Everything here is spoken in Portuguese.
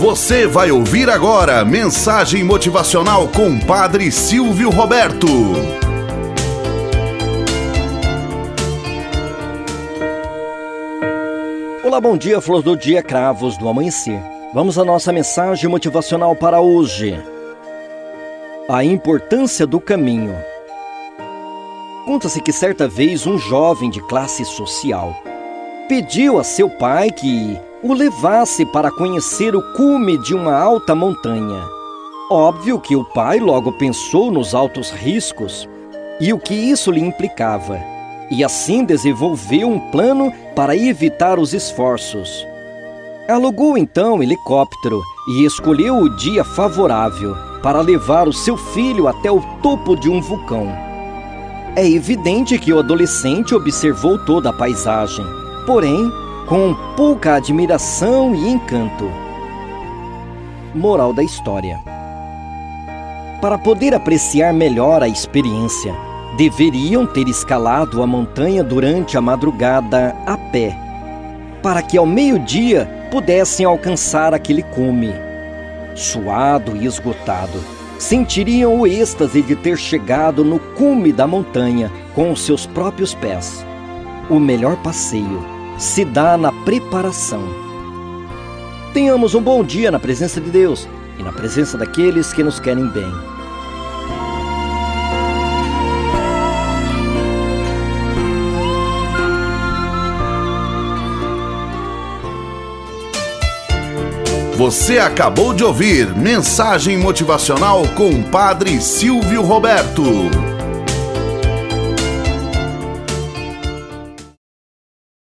Você vai ouvir agora mensagem motivacional com Padre Silvio Roberto. Olá, bom dia, flor do dia, cravos do amanhecer. Vamos à nossa mensagem motivacional para hoje. A importância do caminho. Conta-se que certa vez um jovem de classe social pediu a seu pai que o levasse para conhecer o cume de uma alta montanha. Óbvio que o pai logo pensou nos altos riscos e o que isso lhe implicava, e assim desenvolveu um plano para evitar os esforços. Alugou então um helicóptero e escolheu o dia favorável para levar o seu filho até o topo de um vulcão. É evidente que o adolescente observou toda a paisagem, porém com pouca admiração e encanto. Moral da história: Para poder apreciar melhor a experiência, deveriam ter escalado a montanha durante a madrugada a pé, para que ao meio-dia pudessem alcançar aquele cume. Suado e esgotado, sentiriam o êxtase de ter chegado no cume da montanha com os seus próprios pés. O melhor passeio se dá na preparação. Tenhamos um bom dia na presença de Deus e na presença daqueles que nos querem bem. Você acabou de ouvir Mensagem Motivacional com o Padre Silvio Roberto.